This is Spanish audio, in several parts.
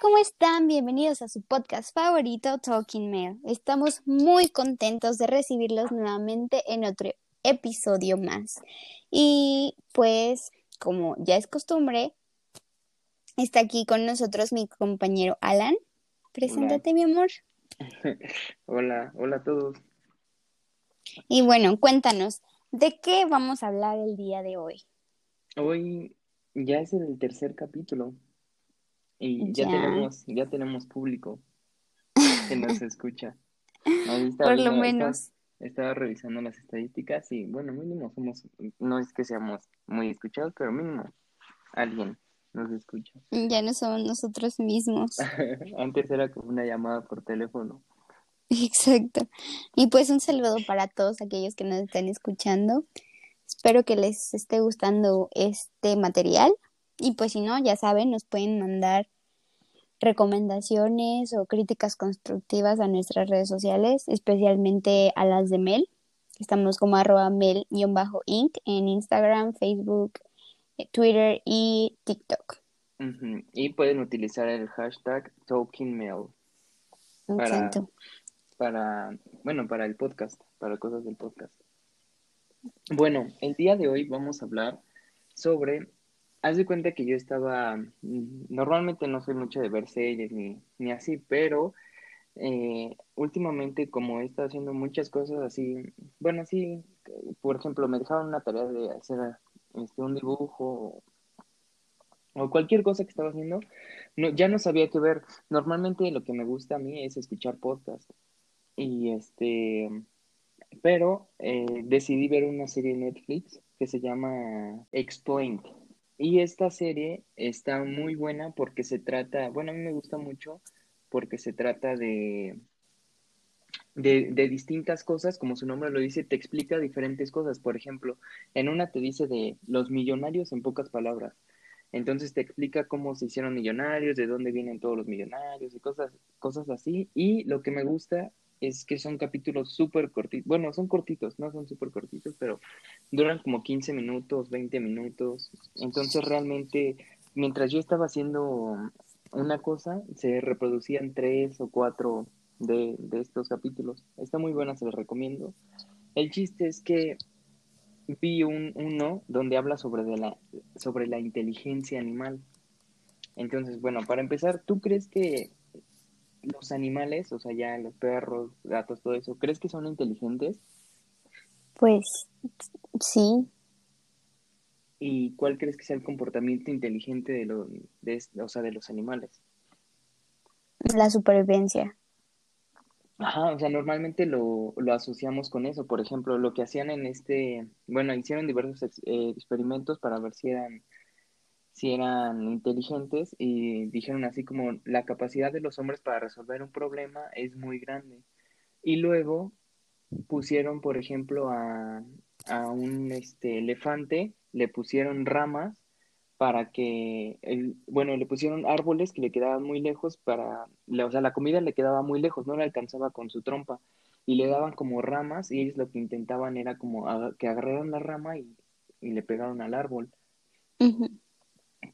¿cómo están? Bienvenidos a su podcast favorito, Talking Mail. Estamos muy contentos de recibirlos nuevamente en otro episodio más. Y pues, como ya es costumbre, está aquí con nosotros mi compañero Alan. Preséntate, mi amor. hola, hola a todos. Y bueno, cuéntanos, ¿de qué vamos a hablar el día de hoy? Hoy ya es el tercer capítulo. Y ya, tenemos, ya tenemos público que nos escucha. Por lo menos. Estaba, revisando las estadísticas y bueno, mínimo somos, no es que seamos muy escuchados, pero mínimo alguien nos escucha. Ya no somos nosotros mismos. Antes era como una llamada por teléfono. Exacto. Y pues un saludo para todos aquellos que nos están escuchando. Espero que les esté gustando este material. Y pues si no, ya saben, nos pueden mandar recomendaciones o críticas constructivas a nuestras redes sociales, especialmente a las de Mel. Estamos como arroba mel-inc en Instagram, Facebook, eh, Twitter y TikTok. Y pueden utilizar el hashtag TalkingMail para, para, bueno, para el podcast, para cosas del podcast. Bueno, el día de hoy vamos a hablar sobre haz de cuenta que yo estaba, mm, normalmente no soy mucho de ver series ni, ni así, pero eh, últimamente como he estado haciendo muchas cosas así, bueno, sí, por ejemplo, me dejaron una tarea de hacer este, un dibujo o cualquier cosa que estaba haciendo, no, ya no sabía qué ver. Normalmente lo que me gusta a mí es escuchar podcast. Y este, pero eh, decidí ver una serie en Netflix que se llama Explained. Y esta serie está muy buena porque se trata, bueno, a mí me gusta mucho porque se trata de, de, distintas cosas, como su nombre lo dice, te explica diferentes cosas. Por ejemplo, en una te dice de los millonarios en pocas palabras. Entonces te explica cómo se hicieron millonarios, de dónde vienen todos los millonarios y cosas, cosas así. Y lo que me gusta es que son capítulos súper cortitos. Bueno, son cortitos, no son súper cortitos, pero duran como 15 minutos, 20 minutos. Entonces realmente, mientras yo estaba haciendo una cosa, se reproducían tres o cuatro de, de estos capítulos. Está muy buena, se los recomiendo. El chiste es que vi un, uno donde habla sobre, la, sobre la inteligencia animal. Entonces, bueno, para empezar, ¿tú crees que los animales, o sea, ya los perros, gatos, todo eso, ¿crees que son inteligentes? Pues sí. ¿Y cuál crees que sea el comportamiento inteligente de, lo, de, o sea, de los animales? La supervivencia. Ajá, o sea, normalmente lo, lo, asociamos con eso. Por ejemplo, lo que hacían en este, bueno, hicieron diversos eh, experimentos para ver si eran si eran inteligentes y dijeron así como la capacidad de los hombres para resolver un problema es muy grande. Y luego pusieron, por ejemplo, a, a un este, elefante, le pusieron ramas para que, el, bueno, le pusieron árboles que le quedaban muy lejos para, o sea, la comida le quedaba muy lejos, no le alcanzaba con su trompa. Y le daban como ramas y ellos lo que intentaban era como que agarraran la rama y, y le pegaron al árbol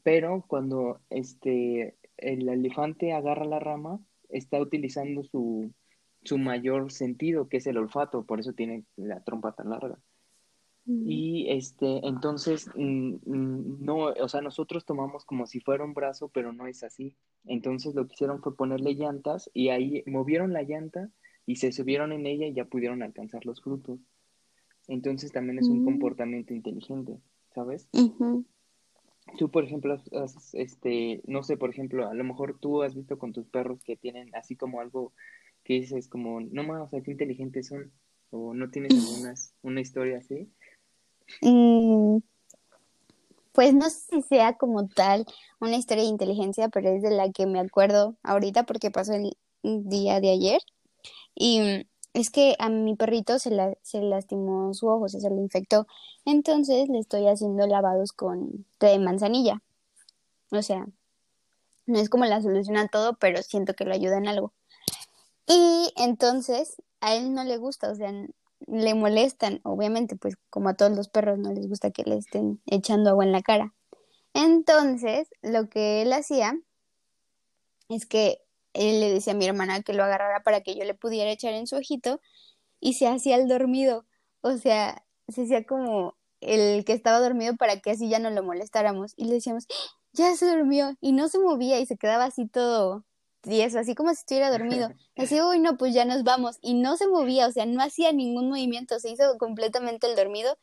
pero cuando este, el elefante agarra la rama, está utilizando su, su mayor sentido, que es el olfato, por eso tiene la trompa tan larga. Mm. Y este, entonces, mm, mm, no, o sea, nosotros tomamos como si fuera un brazo, pero no es así. Entonces lo que hicieron fue ponerle llantas y ahí movieron la llanta y se subieron en ella y ya pudieron alcanzar los frutos. Entonces también es un comportamiento inteligente, ¿sabes? Tú, por ejemplo, este, no sé, por ejemplo, a lo mejor tú has visto con tus perros que tienen así como algo que dices como, no más, o sea, qué inteligentes son, o no tienes algunas, una historia así. Mm, pues no sé si sea como tal una historia de inteligencia, pero es de la que me acuerdo ahorita porque pasó el día de ayer. Y es que a mi perrito se, se lastimó su ojo, se, se le infectó. Entonces le estoy haciendo lavados con té de manzanilla. O sea, no es como la solución a todo, pero siento que lo ayuda en algo. Y entonces a él no le gusta, o sea, le molestan, obviamente, pues como a todos los perros no les gusta que le estén echando agua en la cara. Entonces, lo que él hacía es que él le decía a mi hermana que lo agarrara para que yo le pudiera echar en su ojito y se hacía el dormido. O sea, se hacía como el que estaba dormido para que así ya no lo molestáramos. Y le decíamos, ya se durmió. Y no se movía y se quedaba así todo tieso, así como si estuviera dormido. Así, uy, no, pues ya nos vamos. Y no se movía, o sea, no hacía ningún movimiento, se hizo completamente el dormido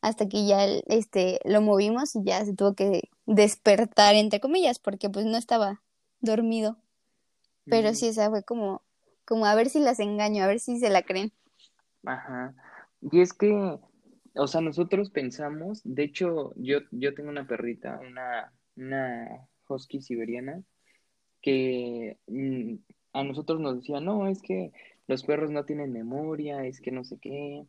hasta que ya este lo movimos y ya se tuvo que despertar entre comillas porque pues no estaba dormido. Pero sí, esa fue como como a ver si las engaño, a ver si se la creen. Ajá. Y es que o sea, nosotros pensamos, de hecho, yo yo tengo una perrita, una una husky siberiana que mm, a nosotros nos decía, "No, es que los perros no tienen memoria, es que no sé qué."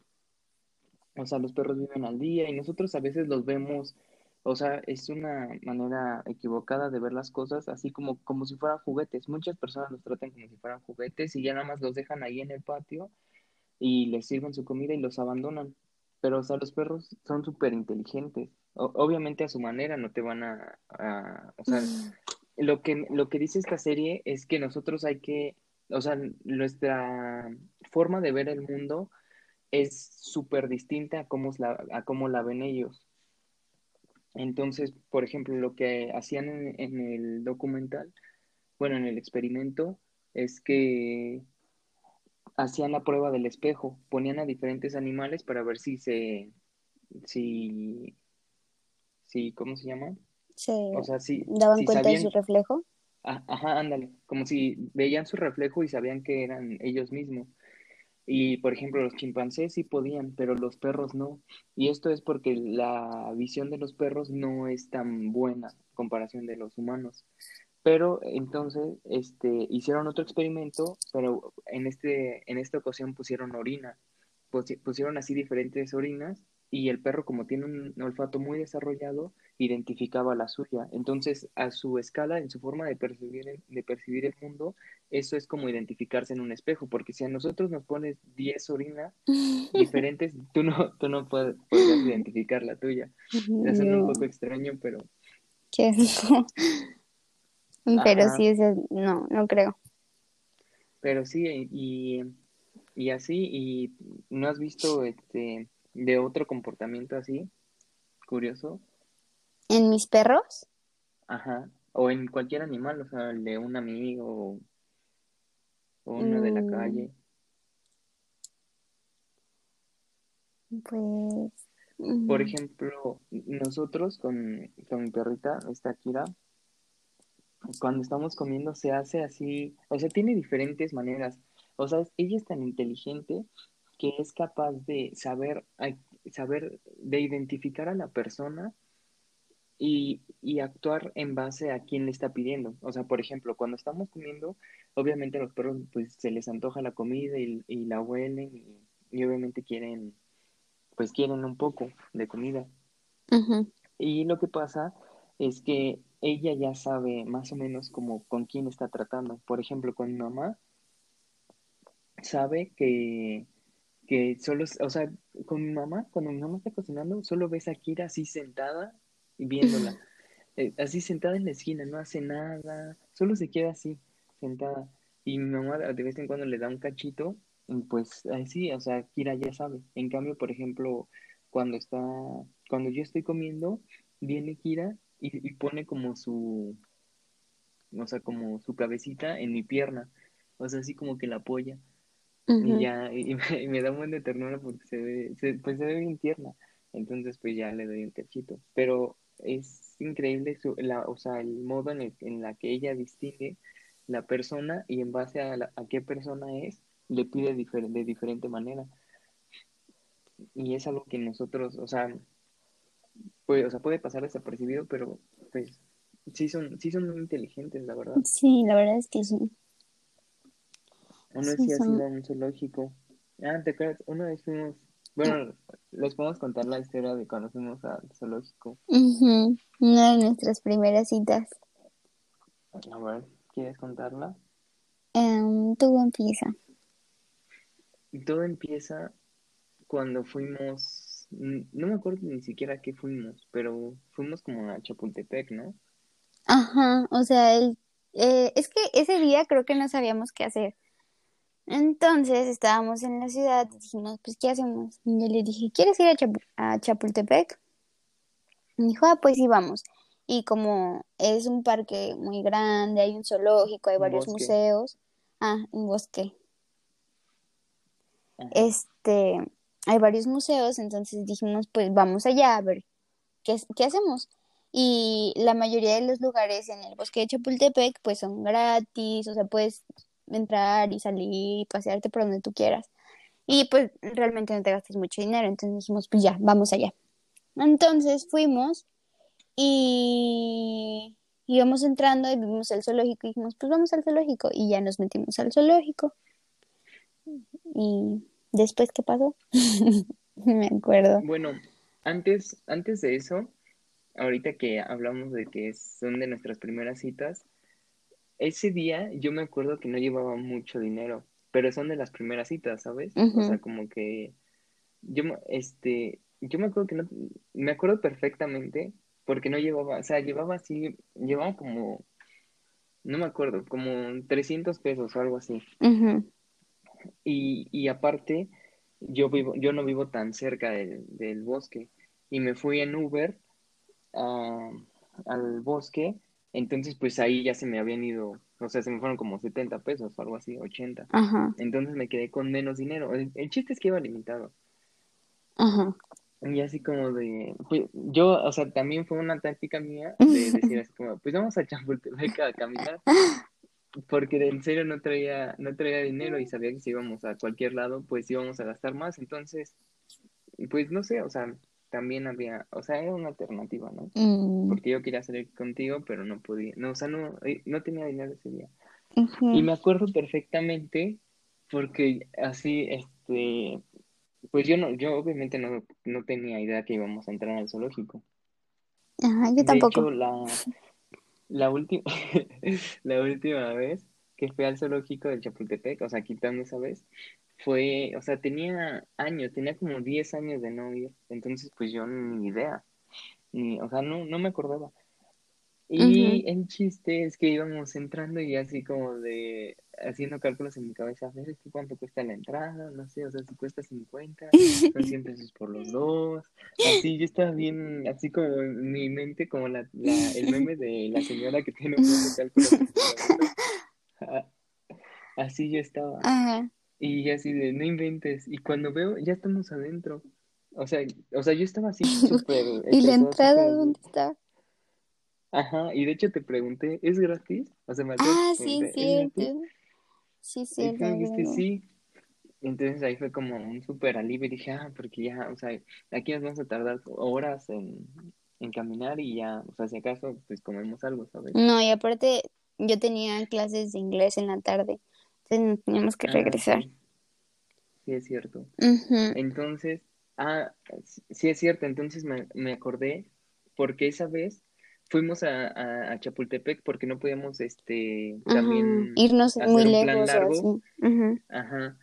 O sea, los perros viven al día y nosotros a veces los vemos, o sea, es una manera equivocada de ver las cosas, así como, como si fueran juguetes. Muchas personas los tratan como si fueran juguetes y ya nada más los dejan ahí en el patio y les sirven su comida y los abandonan. Pero, o sea, los perros son súper inteligentes. Obviamente a su manera no te van a, a o sea, lo que, lo que dice esta serie es que nosotros hay que, o sea, nuestra forma de ver el mundo es súper distinta a cómo, la, a cómo la ven ellos. Entonces, por ejemplo, lo que hacían en, el documental, bueno, en el experimento, es que hacían la prueba del espejo, ponían a diferentes animales para ver si se, si, si, ¿cómo se llama? Sí. O sea, si daban cuenta de su reflejo. Ah, ajá, ándale, como si veían su reflejo y sabían que eran ellos mismos. Y, por ejemplo, los chimpancés sí podían, pero los perros no. Y esto es porque la visión de los perros no es tan buena en comparación de los humanos. Pero entonces este, hicieron otro experimento, pero en, este, en esta ocasión pusieron orina. Pusieron así diferentes orinas y el perro, como tiene un olfato muy desarrollado, identificaba la suya. Entonces, a su escala, en su forma de percibir, de percibir el mundo, eso es como identificarse en un espejo, porque si a nosotros nos pones 10 orinas diferentes, tú no, tú no puedes, identificar la tuya. Es un poco extraño, pero... ¿Qué Pero sí, no, no creo. Pero sí, y, y así, y ¿no has visto este de otro comportamiento así? Curioso. ¿En mis perros? Ajá. O en cualquier animal, o sea, el de un amigo o uno de la calle. Pues. Por mm. ejemplo, nosotros con, con mi perrita, esta Kira, cuando estamos comiendo se hace así, o sea, tiene diferentes maneras. O sea, ella es tan inteligente que es capaz de saber, saber, de identificar a la persona y, y, actuar en base a quién le está pidiendo. O sea, por ejemplo, cuando estamos comiendo, obviamente a los perros pues se les antoja la comida y, y la huelen y, obviamente quieren, pues quieren un poco de comida. Y lo que pasa es que ella ya sabe más o menos como con quién está tratando. Por ejemplo, con mi mamá, sabe que, que solo, o sea, con mi mamá, cuando mi mamá está cocinando, solo ves a Kira así sentada viéndola. Eh, así sentada en la esquina, no hace nada, solo se queda así, sentada. Y mi mamá de vez en cuando le da un cachito, pues así, o sea, Kira ya sabe. En cambio, por ejemplo, cuando está, cuando yo estoy comiendo, viene Kira y, pone como su, o sea, como su cabecita en mi pierna, o sea, así como que la apoya. Y ya, y me, da un buen de ternura porque se ve, pues se ve bien tierna. Entonces, pues ya le doy un cachito. Pero es increíble su, la, o sea, el modo en el en la que ella distingue la persona y en base a, a qué persona es, le pide de diferente manera. Y es algo que nosotros, o sea, puede, o sea, puede pasar desapercibido, pero pues sí son, sí son muy inteligentes, la verdad. Sí, la verdad es que sí. Uno sí, sí ha sido un zoológico. Ah, ¿te acuerdas? Una vez fuimos bueno, les podemos contar la historia de cuando fuimos al zoológico. Una de nuestras primeras citas. A ver, ¿quieres contarla? Um, todo empieza. Todo empieza cuando fuimos, no me acuerdo ni siquiera qué fuimos, pero fuimos como a Chapultepec, ¿no? Ajá, o sea, el eh, es que ese día creo que no sabíamos qué hacer. Entonces estábamos en la ciudad y dijimos, pues, ¿qué hacemos? Y yo le dije, ¿quieres ir a, a Chapultepec? Y dijo, ah, pues sí, vamos. Y como es un parque muy grande, hay un zoológico, hay varios museos. Ah, un bosque. Este, hay varios museos, entonces dijimos, pues vamos allá a ver qué, qué hacemos. Y la mayoría de los lugares en el bosque de Chapultepec, pues son gratis, o sea, puedes entrar y salir y pasearte por donde tú quieras. Y pues realmente no te gastas mucho dinero, entonces dijimos, pues ya, vamos allá. Entonces fuimos y íbamos entrando y vimos el zoológico y dijimos, pues vamos al zoológico y ya nos metimos al zoológico. Y después, ¿qué pasó? Me acuerdo. Bueno, antes, antes de eso, ahorita que hablamos de que son de nuestras primeras citas, ese día yo me acuerdo que no llevaba mucho dinero, pero son de las primeras citas, ¿sabes? O sea, como que yo, este, yo me acuerdo que no, me acuerdo perfectamente porque no llevaba, o sea, llevaba así, llevaba como, no me acuerdo, como 300 pesos o algo así. y, y aparte, yo vivo, yo no vivo tan cerca del, del bosque y me fui en Uber al bosque, entonces pues ahí ya se me habían ido, o sea, se me fueron como 70 pesos o algo así, 80. Entonces me quedé con menos dinero. El, chiste es que iba limitado. Ajá. Y así como de, pues, yo, o sea, también fue una táctica mía de decir así como, pues vamos a Chapultepec a caminar, porque en serio no traía, no traía dinero y sabía que si íbamos a cualquier lado, pues íbamos a gastar más, entonces, pues no sé, o sea, también había, o sea, era una alternativa, ¿no? Mm. Porque yo quería salir contigo, pero no podía, no, o sea, no, eh, no tenía dinero ese día. Y me acuerdo perfectamente porque así, este, pues yo no, yo obviamente no, no tenía idea que íbamos a entrar al zoológico. Ajá, yo tampoco. Hecho, la, la última, la última vez que fui al zoológico del Chapultepec, o sea, quitando esa vez, fue, o sea, tenía años, tenía como 10 años de no ir, entonces pues yo ni idea, ni, o sea, no, no me acordaba. Y el chiste es que íbamos entrando y así como de haciendo cálculos en mi cabeza, a ver cuánto cuesta la entrada, no sé, o sea, si cuesta 50, son 100 pesos por los dos. Así yo estaba bien, así como en mi mente, como la, la el meme de la señora que tiene un de cálculos. Así yo estaba. Ajá. Y así de, no inventes. Y cuando veo, ya estamos adentro. O sea, o sea yo estaba así súper... ¿Y la entrada dónde está? Ajá, y de hecho te pregunté, ¿es gratis? O sea, me Ah, sí, cierto. Sí, sí, sí. sí. Entonces ahí fue como un súper alivio y dije, ah, porque ya, o sea, aquí nos vamos a tardar horas en, en caminar y ya, o sea, si acaso, pues comemos algo, ¿sabes? No, y aparte yo tenía clases de inglés en la tarde teníamos que ah, regresar. sí. es cierto. Entonces, ah, sí es cierto, entonces me, me acordé porque esa vez fuimos a, a, Chapultepec porque no podíamos este también irnos muy lejos largo. Ajá.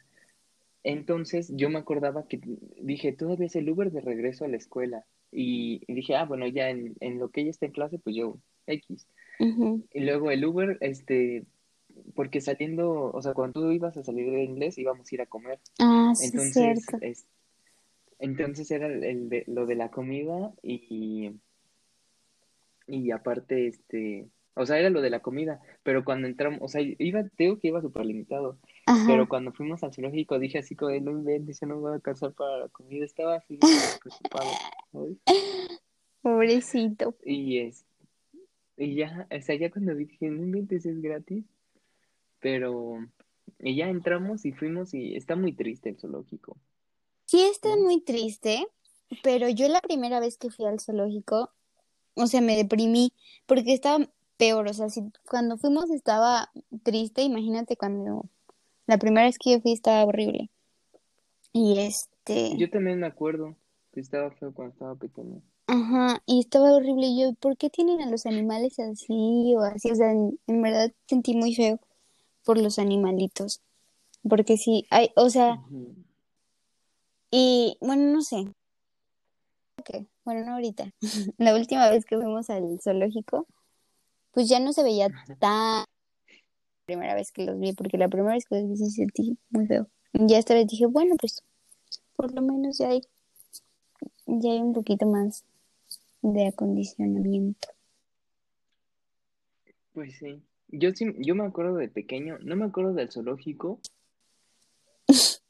Entonces yo me acordaba que dije, todavía es el Uber de regreso a la escuela. Y, dije, ah, bueno, ya en, en, lo que ella está en clase, pues yo, X. Y luego el Uber, este, porque saliendo, o sea, cuando tú ibas a salir de inglés íbamos a ir a comer. Ah, sí, entonces, es, entonces era el, de, lo de la comida y, y aparte, este, o sea, era lo de la comida, pero cuando entramos, o sea, iba, digo que iba súper limitado, pero cuando fuimos al zoológico dije así como, no inventes, no voy a alcanzar para la comida, estaba así preocupado. Pobrecito. Y es, y ya, o sea, ya cuando dije, no inventes, es gratis, pero y ya entramos y fuimos y está muy triste el zoológico. Sí, está muy triste, pero yo la primera vez que fui al zoológico, o sea, me deprimí porque estaba peor, o sea, si cuando fuimos estaba triste, imagínate cuando la primera vez que yo fui estaba horrible. Y este... Yo también me acuerdo que estaba feo cuando estaba pequeño. Ajá, y estaba horrible. Y yo, ¿por qué tienen a los animales así o así? O sea, en verdad sentí muy feo por los animalitos. Porque sí, hay, o sea, y bueno, no sé. Bueno, no ahorita. La última vez que fuimos al zoológico, pues ya no se veía tan primera vez que los vi, porque la primera vez que los vi sí sentí muy feo. Ya esta vez dije, bueno, pues por lo menos ya hay, ya hay un poquito más de acondicionamiento. Pues sí. Yo sí, yo me acuerdo de pequeño, no me acuerdo del zoológico,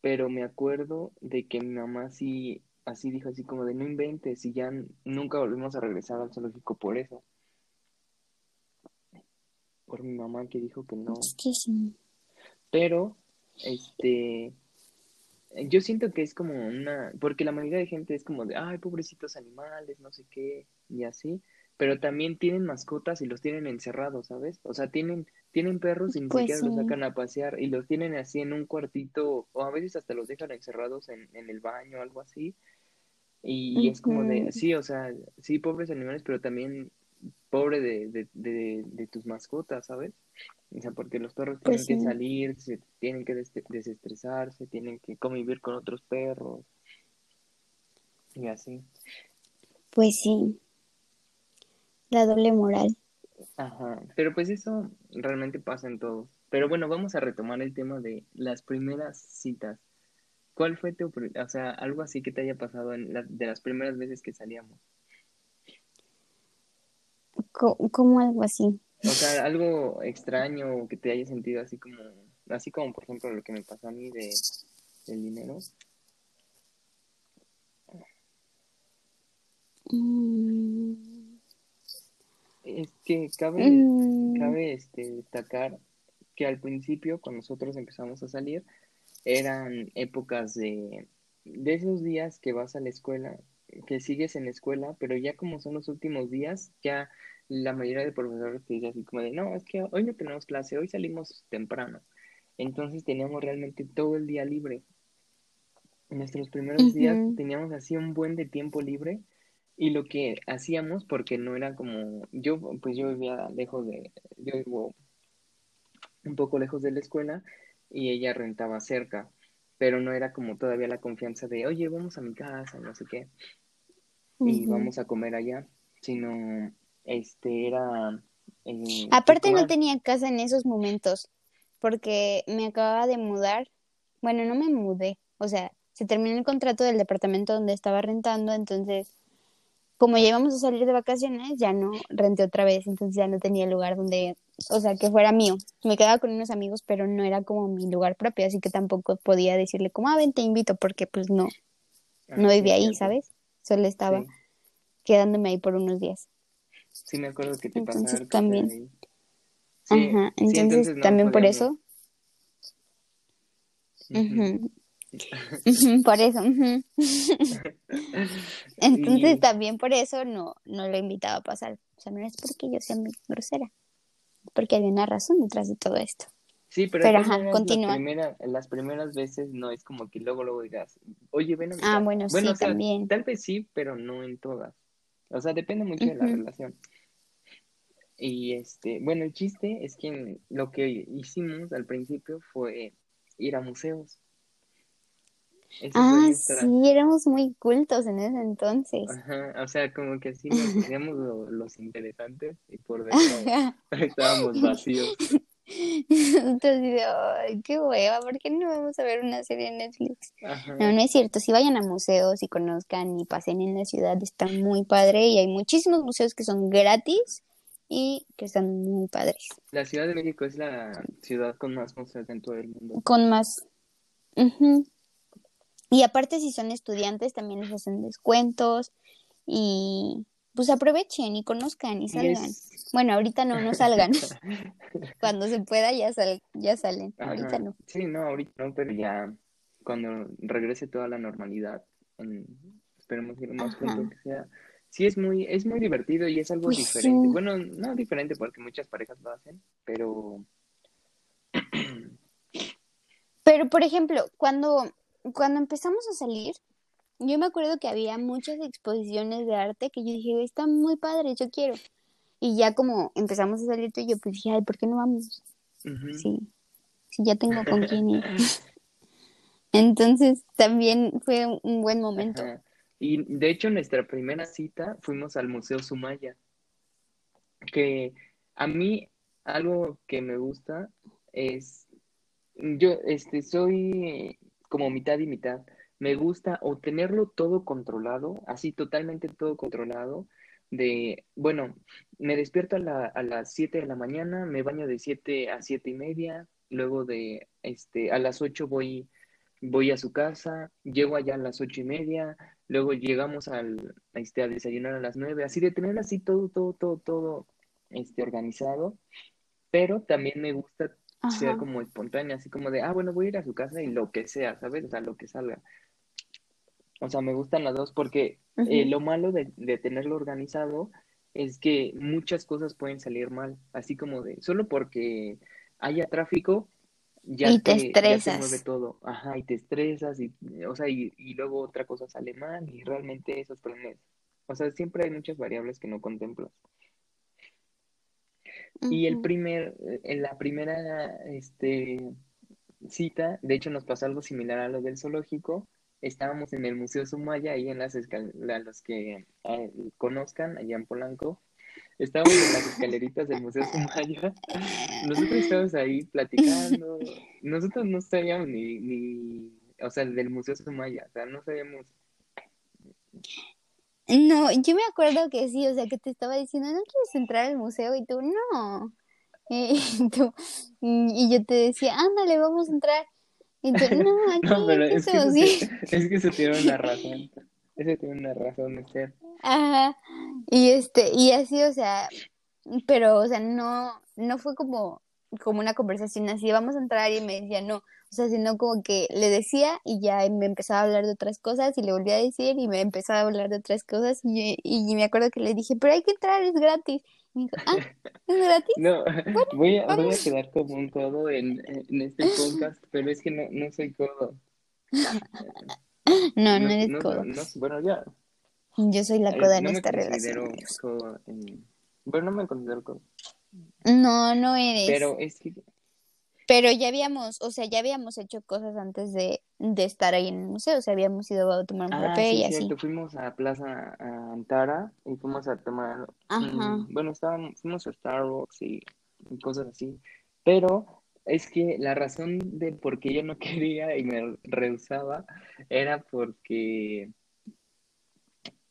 pero me acuerdo de que mi mamá sí, así dijo así como de no inventes y ya nunca volvimos a regresar al zoológico por eso. Por mi mamá que dijo que no. Es que sí. Pero, este, yo siento que es como una, porque la mayoría de gente es como de, ay, pobrecitos animales, no sé qué, y así, pero también tienen mascotas y los tienen encerrados, ¿sabes? O sea, tienen, tienen perros y ni Pues siquiera los sacan a pasear y los tienen así en un cuartito, o a veces hasta los dejan encerrados en, en el baño o algo así, y es como de, sí, o sea, sí, pobres animales, pero también pobre de, de, de, de tus mascotas, ¿sabes? O sea, porque los perros Pues tienen que salir, se tienen que des- desestresarse, tienen que convivir con otros perros y así. Pues sí. La doble moral. Ajá, pero pues eso realmente pasa en todos. Pero bueno, vamos a retomar el tema de las primeras citas. ¿Cuál fue tu, o sea, algo así que te haya pasado en la- de las primeras veces que salíamos? Como algo así. O sea, algo extraño que te haya sentido así como, así como por ejemplo lo que me pasó a mí de, del dinero. Mm, Es que cabe, mm, cabe este, destacar que al principio, cuando nosotros empezamos a salir, eran épocas de, de esos días que vas a la escuela, que sigues en la escuela, pero ya como son los últimos días, ya la mayoría de profesores te dicen así como de, no, es que hoy no tenemos clase, hoy salimos temprano. Entonces teníamos realmente todo el día libre. En nuestros primeros días teníamos así un buen de tiempo libre y lo que hacíamos, porque no era como, yo pues yo vivía lejos de, yo vivo un poco lejos de la escuela y ella rentaba cerca, pero no era como todavía la confianza de, oye, vamos a mi casa, no sé qué, y vamos a comer allá, sino, este, era, eh, Aparte no tenía casa en esos momentos, porque me acababa de mudar. Bueno, no me mudé, o sea, se terminó el contrato del departamento donde estaba rentando, entonces, como ya íbamos a salir de vacaciones, ya no renté otra vez, entonces ya no tenía lugar donde, o sea, que fuera mío. Me quedaba con unos amigos, pero no era como mi lugar propio, así que tampoco podía decirle como, ah, ven, te invito, porque pues no, no Ah, sí, vivía ahí. ¿sabes? Solo estaba Sí, quedándome ahí por unos días. sí me acuerdo que te pasaba Entonces algo también, ahí. Sí, ajá, sí, entonces no también por eso, por eso. Entonces también por eso no, no lo invitaba a pasar. O sea, no es porque yo sea muy grosera, porque había una razón detrás de todo esto. sí, pero Pero ajá, continúa. primeras, las primeras veces no es como que luego luego digas, oye, ven a mi Ah, bueno, Bueno, o sí, sea, también. tal vez sí, pero no en todas. O sea, depende mucho de la relación. Y este, bueno, el chiste es que lo que hicimos al principio fue ir a museos. Ah, sí, éramos muy cultos en ese entonces. ajá, o sea, como que así nos hacíamos lo- los interesantes y por dentro estábamos vacíos. Entonces, ay, qué hueva, ¿por qué no vamos a ver una serie en Netflix? Ajá, No, no es cierto. Si vayan a museos y conozcan y pasen en la ciudad, está muy padre y hay muchísimos museos que son gratis y que están muy padres. la Ciudad de México es la ciudad con más museos en todo el mundo. Con más. Ujú. Y aparte, si son estudiantes, también les hacen descuentos y pues aprovechen y conozcan y salgan. Bueno, ahorita no, no salgan. Cuando se pueda ya, sal, ya salen. Ahorita no. sí, no, ahorita no, pero ya cuando regrese toda la normalidad, en- esperemos lo más Ajá. pronto que sea. Sí, es muy, es muy divertido y es algo Pues diferente. sí. Bueno, no diferente porque muchas parejas lo hacen, pero Pero, por ejemplo, cuando, cuando empezamos a salir, yo me acuerdo que había muchas exposiciones de arte que yo dije, están muy padres, yo quiero. Y ya como empezamos a salir tú y yo, pues dije, ay, ¿por qué no vamos? ujú. Sí, sí, ya tengo con quién ir. Entonces también fue un- un buen momento. Ajá. Y de hecho, nuestra primera cita fuimos al Museo Sumaya, que a mí algo que me gusta es, yo, este, soy como mitad y mitad. Me gusta o tenerlo todo controlado, así totalmente todo controlado, de, bueno, me despierto a, a las 7 de la mañana, me baño de 7 a siete y media, luego de, este, a las 8 voy, voy a su casa, llego allá a las ocho y media, luego llegamos al, este, a desayunar a las 9, así de tener así todo, todo, todo, todo, este, organizado, pero también me gusta ser como espontánea, así como de, ah, bueno, voy a ir a su casa y lo que sea, ¿sabes? O sea, lo que salga. O sea, me gustan las dos porque eh, lo malo de, tenerlo organizado es que muchas cosas pueden salir mal, así como de, solo porque haya tráfico, ya, y te, estresas. mueve todo, ajá, y te estresas, y, o sea, y, luego otra cosa sale mal, y realmente esos problemas, o sea, siempre hay muchas variables que no contemplas. Y el primer, en la primera este, cita, de hecho nos pasó algo similar a lo del zoológico, estábamos en el Museo Sumaya, ahí en las escaleras, los que eh, conozcan, allá en Polanco, estábamos en las escaleritas del Museo Sumaya, nosotros estábamos ahí platicando, nosotros no sabíamos ni, ni, o sea, del Museo Sumaya, o sea, no sabíamos no, yo me acuerdo que sí, o sea, que te estaba diciendo, ¿no quieres entrar al museo? Y tú, no. Y, tú, y yo te decía, ándale, vamos a entrar. Y tú, no, aquí, no, pero es que, se, es que se tiene una razón. Ese tiene una razón de ser. Ajá. Y este, y así, o sea, pero, o sea, no, no fue como, como una conversación así, vamos a entrar y me decía, no, o sea, sino como que le decía y ya me empezaba a hablar de otras cosas y le volvía a decir y me empezaba a hablar de otras cosas y, y me acuerdo que le dije, pero hay que entrar, es gratis. Y me dijo, ah, ¿es gratis? No, voy, a, voy, a, quedar como un codo en, en este podcast, pero es que no, no soy codo. no, no, eres codo. bueno, ya. Yo soy la eh, coda en esta relación. Codo en... Bueno, no me considero codo. No, no eres. Pero es que pero ya habíamos, o sea, ya habíamos hecho cosas antes de, de estar ahí en el museo, o sea, habíamos ido a tomar un café ah, y así. Fuimos a Plaza Antara y fuimos a tomar, bueno, estábamos, fuimos a Starbucks y, cosas así, pero es que la razón de por qué yo no quería y me rehusaba era porque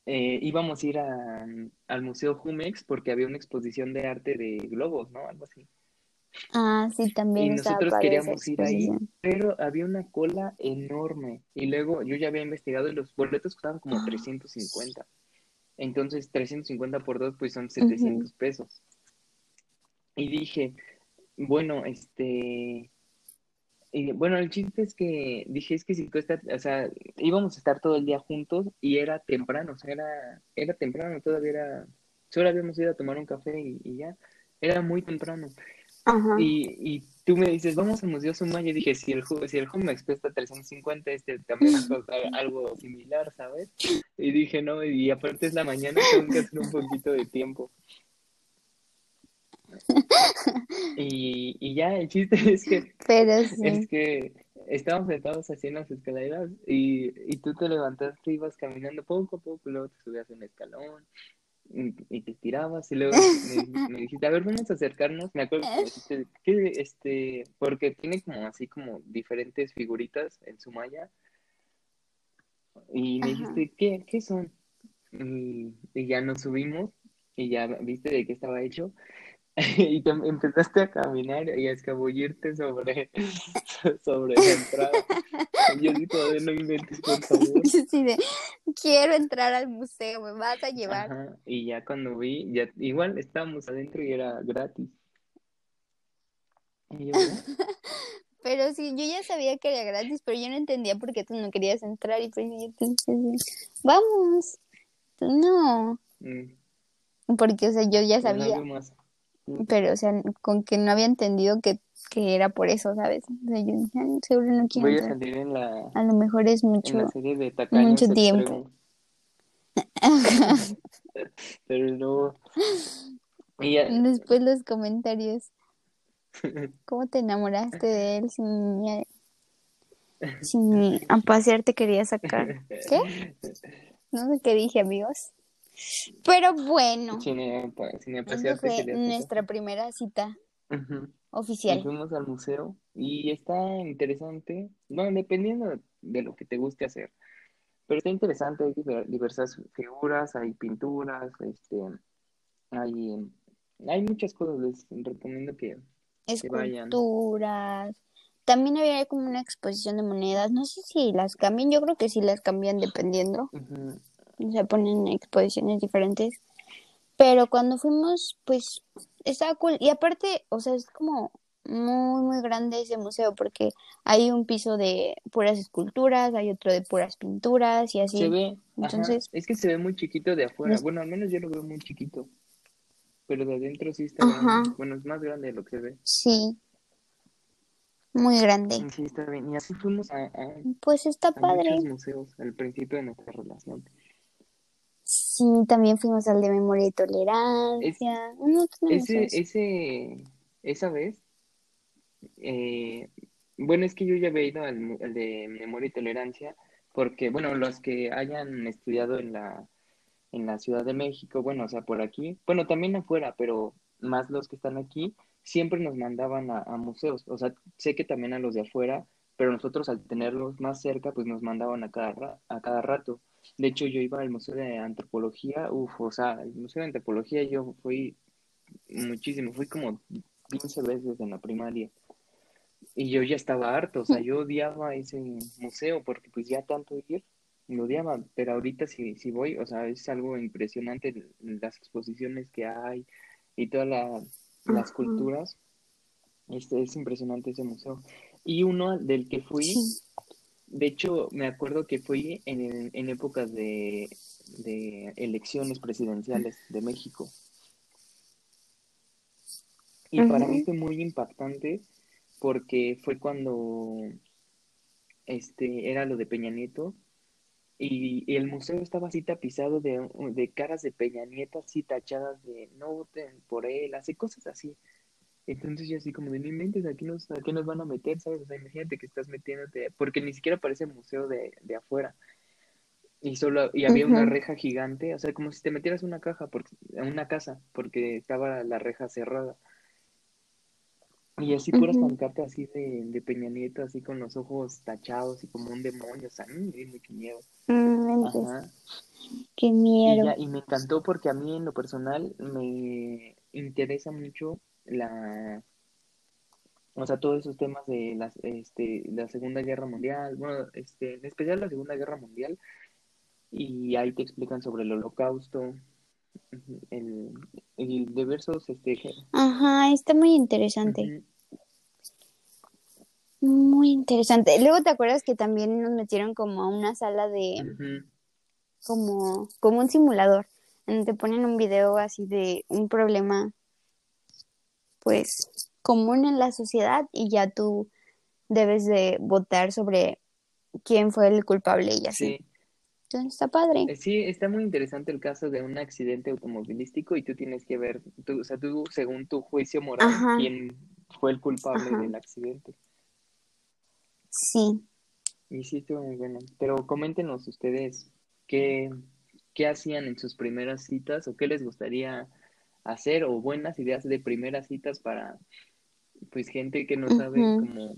eh, íbamos a ir a, al Museo Jumex porque había una exposición de arte de globos, ¿no? Algo así. Ah, sí, también. Y nosotros queríamos ir ahí, pero había una cola enorme. Y luego yo ya había investigado y los boletos costaban como 350. Entonces, 350 por dos, pues son 700 pesos. Y dije, bueno, este. Y bueno, el chiste es que dije, es que si cuesta, o sea, íbamos a estar todo el día juntos y era temprano, o sea, era, era temprano, todavía era, solo habíamos ido a tomar un café y, y ya, era muy temprano. Y, y tú me dices, vamos al Museo Sumaya. Y dije, si el, si el Homex cuesta 350, este también algo similar, ¿sabes? Y dije, no, y aparte es la mañana, tengo que hacer un poquito de tiempo. Y, y ya, el chiste es que, es que estábamos sentados así en las escaleras y, y tú te levantaste, ibas caminando poco a poco, luego te subías un escalón, y, te tirabas y luego me, dijiste, a ver, vamos a acercarnos. Me acuerdo que me dijiste, que este, porque tiene como así como diferentes figuritas en su malla. Y me dijiste, ¿qué, qué son? Y, y, ya nos subimos y ya viste de qué estaba hecho. y te empezaste a caminar y a escabullirte sobre, sobre la entrada. yo sí todavía no inventes, por favor. sí, de, quiero entrar al museo, me vas a llevar. Y ya cuando vi, ya igual estábamos adentro y era gratis. pero sí, yo ya sabía que era gratis, pero yo no entendía por qué tú no querías entrar y pues yo te dije, vamos, no. Mm. Porque, o sea, yo ya sabía. Pero, o sea, con que no había entendido que, que era por eso, ¿sabes? O sea, yo dije, seguro no quiero. Voy a salir en la. A lo mejor es mucho. En la serie de mucho tiempo. Pero no. Después los comentarios. ¿Cómo te enamoraste de él sin, sin a pasear te quería sacar? ¿Qué? No sé qué dije, amigos. Pero bueno. Sin, fue nuestra primera cita oficial. fuimos al museo y está interesante, bueno, dependiendo de lo que te guste hacer. Pero está interesante, hay diversas figuras, hay pinturas, este, hay, hay muchas cosas, les recomiendo que, Esculturas. También había como una exposición de monedas, no sé si las cambian, yo creo que sí las cambian dependiendo. Se ponen exposiciones diferentes. Pero cuando fuimos, pues estaba cool. Y aparte, o sea, es como muy, muy grande ese museo porque hay un piso de puras esculturas, hay otro de puras pinturas y así. Se ve, Entonces, es que se ve muy chiquito de afuera. Bueno, al menos yo lo veo muy chiquito. Pero de adentro sí está Bueno, es más grande de lo que se ve. Sí. Muy grande. Sí, está bien. Y así fuimos a, pues está padre. muchos museos al principio de nuestra relación. Sí, también fuimos al de memoria y tolerancia. ese, ese, esa vez, eh, bueno, es que yo ya había ido al, de memoria y tolerancia, porque, bueno, los que hayan estudiado en la, en la Ciudad de México, bueno, o sea, por aquí, bueno, también afuera, pero más los que están aquí, siempre nos mandaban a, a museos. O sea, sé que también a los de afuera, pero nosotros al tenerlos más cerca, pues nos mandaban a cada, a cada rato. De hecho, yo iba al Museo de Antropología, uff, o sea, el Museo de Antropología yo fui muchísimo, fui como 15 veces en la primaria. Y yo ya estaba harto, o sea, yo odiaba ese museo porque pues ya tanto ir, lo odiaba, pero ahorita si, si voy, o sea, es algo impresionante las exposiciones que hay y todas las culturas. Este, es impresionante ese museo. Y uno del que fui, de hecho, me acuerdo que fui en, en épocas de, elecciones presidenciales de México. Y para mí fue muy impactante porque fue cuando este era lo de Peña Nieto y, el museo estaba así tapizado de, de, caras de Peña Nieto así tachadas de no voten por él, así cosas así. Entonces yo así como de, mi mente aquí nos, aquí nos van a meter, ¿sabes? O sea, imagínate que estás metiéndote, porque ni siquiera parece museo de, de afuera. Y solo, y había una reja gigante, o sea, como si te metieras una caja, porque, una casa, porque estaba la reja cerrada. Y así puras pancartas así de, de, Peña Nieto, así con los ojos tachados y como un demonio, o sea, me dio mucho miedo. Mm, Ajá. Qué miedo. y me encantó porque a mí en lo personal me interesa mucho la o sea, todos esos temas de las, este, la Segunda Guerra Mundial, bueno, este, en especial la Segunda Guerra Mundial, y ahí te explican sobre el holocausto, el, el diversos, este... Ajá, está muy interesante. Muy interesante. Luego te acuerdas que también nos metieron como a una sala de... como, como un simulador, donde te ponen un video así de un problema pues común en la sociedad y ya tú debes de votar sobre quién fue el culpable y así. Sí. Entonces está padre. Eh, sí, está muy interesante el caso de un accidente automovilístico y tú tienes que ver, tú, o sea, tú según tu juicio moral, quién fue el culpable del accidente. Sí. Y sí, estuvo muy bueno. Pero coméntenos ustedes qué, qué hacían en sus primeras citas o qué les gustaría hacer o buenas ideas de primeras citas para pues gente que no sabe como,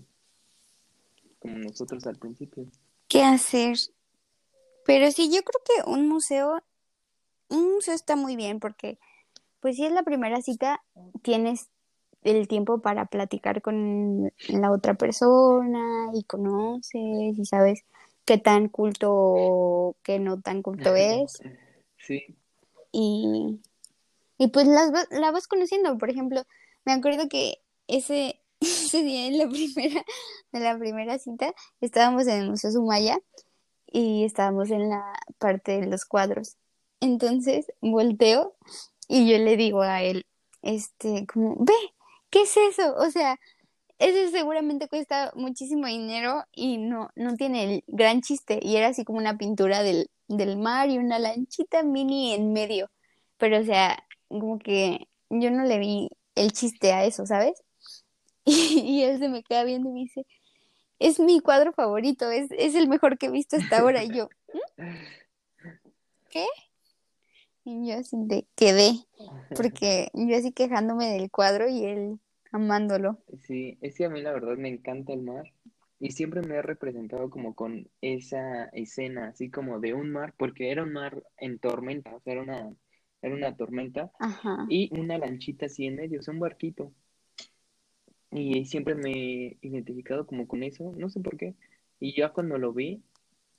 como nosotros al principio. ¿Qué hacer? Pero sí, yo creo que un museo, un museo está muy bien porque pues si es la primera cita, tienes el tiempo para platicar con la otra persona y conoces y sabes qué tan culto o qué no tan culto es. Sí. Y y pues las, la vas conociendo. Por ejemplo, me acuerdo que ese, ese día en la primera, de la primera cita estábamos en el Museo Sumaya y estábamos en la parte de los cuadros. Entonces volteo y yo le digo a él, este, como, ve, ¿qué es eso? O sea, eso seguramente cuesta muchísimo dinero y no, no tiene el gran chiste. Y era así como una pintura del, del mar y una lanchita mini en medio. Pero, o sea, como que yo no le vi el chiste a eso, ¿sabes? Y, él se me queda viendo y me dice, es mi cuadro favorito, es, es el mejor que he visto hasta ahora. Y yo, ¿Mm? ¿qué? Y yo así de quedé, porque yo así quejándome del cuadro y él amándolo. Sí, es que a mí la verdad me encanta el mar y siempre me he representado como con esa escena, así como de un mar, porque era un mar en tormenta, o sea, era una, era una tormenta y una lanchita así en medio, o sea, un barquito. Y siempre me he identificado como con eso, no sé por qué. Y ya cuando lo vi,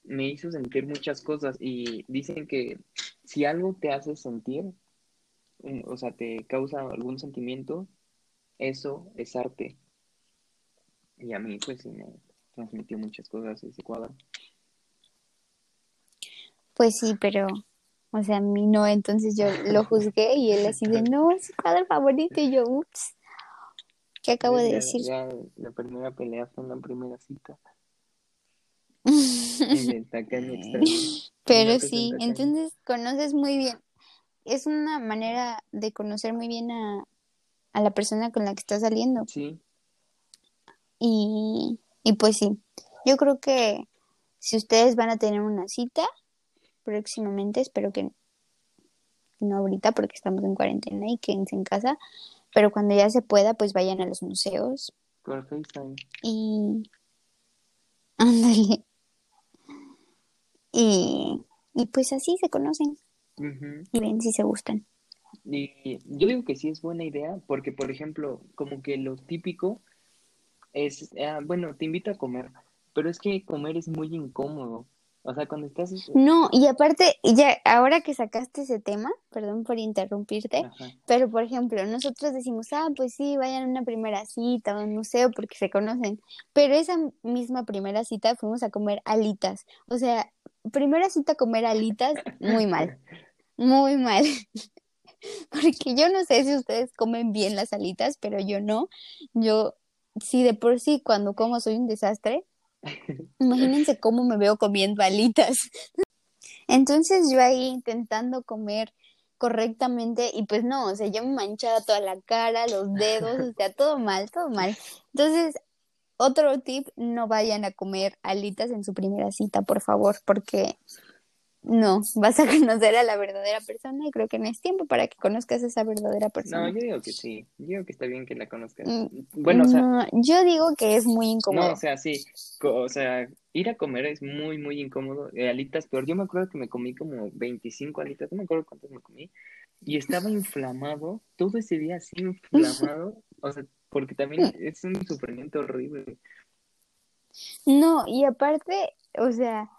me hizo sentir muchas cosas y dicen que si algo te hace sentir, o sea, te causa algún sentimiento, eso es arte. Y a mí, pues, sí me transmitió muchas cosas ese cuadro. Pues sí, pero, o sea, a mí no, entonces yo lo juzgué y él así de, no, es su cuadro favorito, y yo, ups, ¿qué acabo de decir? Ya, la primera pelea fue en la primera cita. Pero sí, entonces conoces muy bien. Es una manera de conocer muy bien a, a la persona con la que estás saliendo. Sí. Y, y pues sí, yo creo que si ustedes van a tener una cita próximamente, espero que no ahorita porque estamos en cuarentena y quédense en casa, pero cuando ya se pueda, pues vayan a los museos. FaceTime. Y ándale. Y, y pues así se conocen. Y ven si se gustan. Y yo digo que sí es buena idea, porque por ejemplo, como que lo típico es, ah, bueno, te invito a comer, pero es que comer es muy incómodo. O sea, cuando estás... No, y aparte, ya ahora que sacaste ese tema, perdón por interrumpirte, pero por ejemplo, nosotros decimos, ah, pues sí, vayan a una primera cita a un museo porque se conocen, pero esa misma primera cita fuimos a comer alitas. O sea, primera cita a comer alitas, muy mal, muy mal. porque yo no sé si ustedes comen bien las alitas, pero yo no. Yo, sí, de por sí, cuando como soy un desastre, imagínense cómo me veo comiendo alitas. Entonces yo ahí intentando comer correctamente y pues no, o sea, yo me manchaba toda la cara, los dedos, o sea, todo mal, todo mal. Entonces, otro tip, no vayan a comer alitas en su primera cita, por favor, porque no, vas a conocer a la verdadera persona y creo que no es tiempo para que conozcas a esa verdadera persona. No, yo digo que sí, yo digo que está bien que la conozcas. Mm, bueno, o sea... yo digo que es muy incómodo. No, o sea, sí, o sea, ir a comer es muy, muy incómodo. Eh, alitas, pero yo me acuerdo que me comí como 25 alitas, no me acuerdo cuántas me comí, y estaba inflamado, todo ese día así inflamado, o sea, porque también es un sufrimiento horrible. No, y aparte, o sea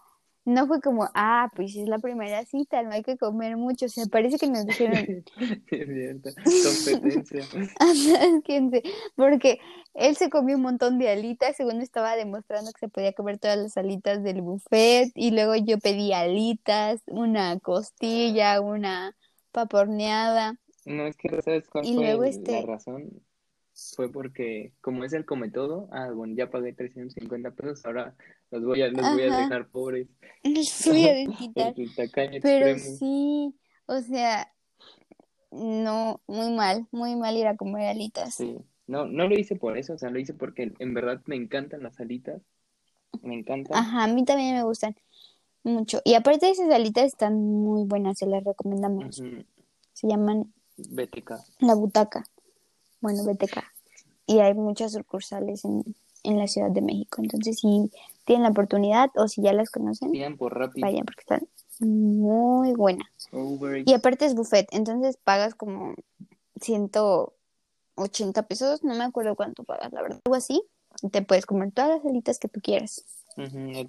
no fue como, ah, pues es la primera cita, no hay que comer mucho. O sea, parece que nos dijeron. es competencia. Porque él se comió un montón de alitas, según estaba demostrando que se podía comer todas las alitas del buffet. Y luego yo pedí alitas, una costilla, una paporneada. No, es que sabes cuál y fue luego este... la razón fue porque como es el come todo, ah, bueno, ya pagué 350 pesos, ahora los voy a, los voy a dejar pobres. Los voy a. Pero sí, o sea, no, muy mal, muy mal ir a comer alitas. Sí, no, no lo hice por eso, o sea, lo hice porque en verdad me encantan las alitas, me encantan. Ajá, a mí también me gustan mucho. Y aparte esas alitas están muy buenas, se las recomendamos. Se llaman... BTK. La butaca bueno, BTK. Y hay muchas sucursales en, la Ciudad de México. Entonces, si tienen la oportunidad o si ya las conocen, vayan por rápido. Vayan porque están muy buenas. y aparte es buffet, entonces pagas como 180 pesos, no me acuerdo cuánto pagas, la verdad, algo así. te puedes comer todas las alitas que tú quieras.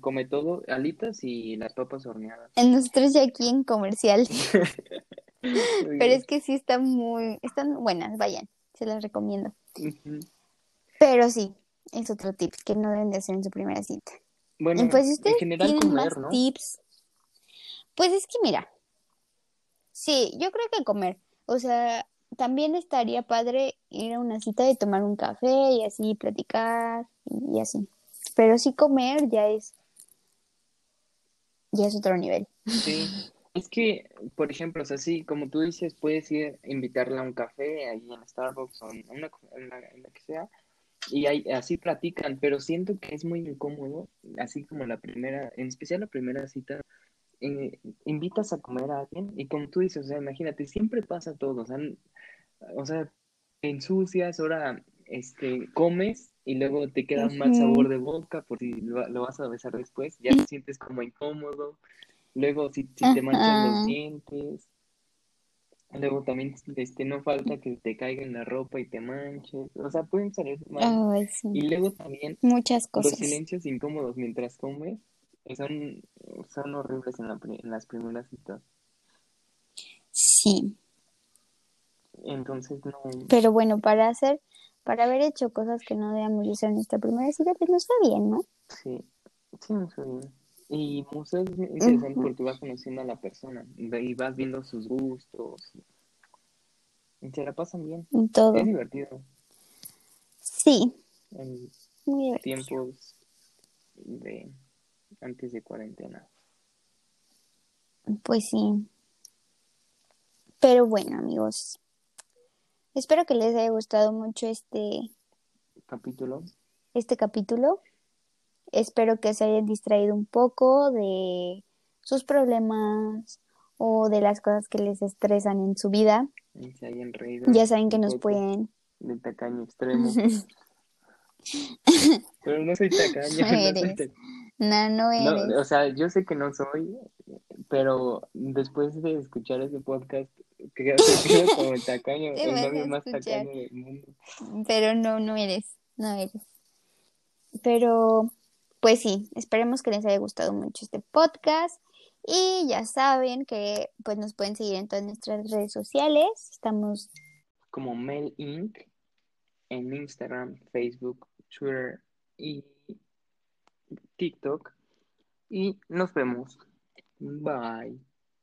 come todo, alitas y las papas horneadas. En nosotros ya aquí en comercial. Pero es que sí están muy, están buenas, vayan se las recomiendo. Pero sí, es otro tip que no deben de hacer en su primera cita. Bueno, pues ustedes en general tienen más tips. Pues es que mira, sí, yo creo que comer, o sea, también estaría padre ir a una cita y tomar un café y así platicar y así. Pero sí comer ya es ya es otro nivel. Sí. Es que, por ejemplo, o sea, sí, como tú dices, puedes ir a invitarla a un café ahí en Starbucks o en, una, en, la, que sea, y ahí, así platican, pero siento que es muy incómodo, así como la primera, en especial la primera cita, eh, invitas a comer a alguien y como tú dices, o sea, imagínate, siempre pasa todo, o sea, o sea, te ensucias, ahora este, comes y luego te queda un mal sabor de boca por si lo, vas a besar después, ya te sientes como incómodo. Luego si, si te manchan los dientes. Luego también este, no falta que te caiga en la ropa y te manches. O sea, pueden salir mal. Y luego también muchas cosas. Los silencios incómodos mientras comes son, son horribles en, la, en las primeras citas. Sí. Entonces no. Pero bueno, para hacer, para haber hecho cosas que no debíamos hacer en esta primera cita, pues no está bien, ¿no? Sí, sí, no está bien. Y pues, es interesante porque vas conociendo a la persona y vas viendo sus gustos. Y se la pasan bien. Todo. Es divertido. Sí. En tiempos de antes de cuarentena. Pues sí. Pero bueno, amigos. Espero que les haya gustado mucho este capítulo. Este capítulo. Espero que se hayan distraído un poco de sus problemas o de las cosas que les estresan en su vida. Y se hayan reído. Ya saben que nos pueden. De tacaño extremo. Pero no soy tacaño. No, no, eres. o sea, yo sé que no soy, pero después de escuchar ese podcast, creo que como el tacaño, el novio más tacaño del mundo. Pero no, no eres, no eres. Pero pues sí, esperemos que les haya gustado mucho este podcast. Y ya saben que pues nos pueden seguir en todas nuestras redes sociales. Estamos como Mel Inc. en Instagram, Facebook, Twitter y TikTok. Y nos vemos. Bye.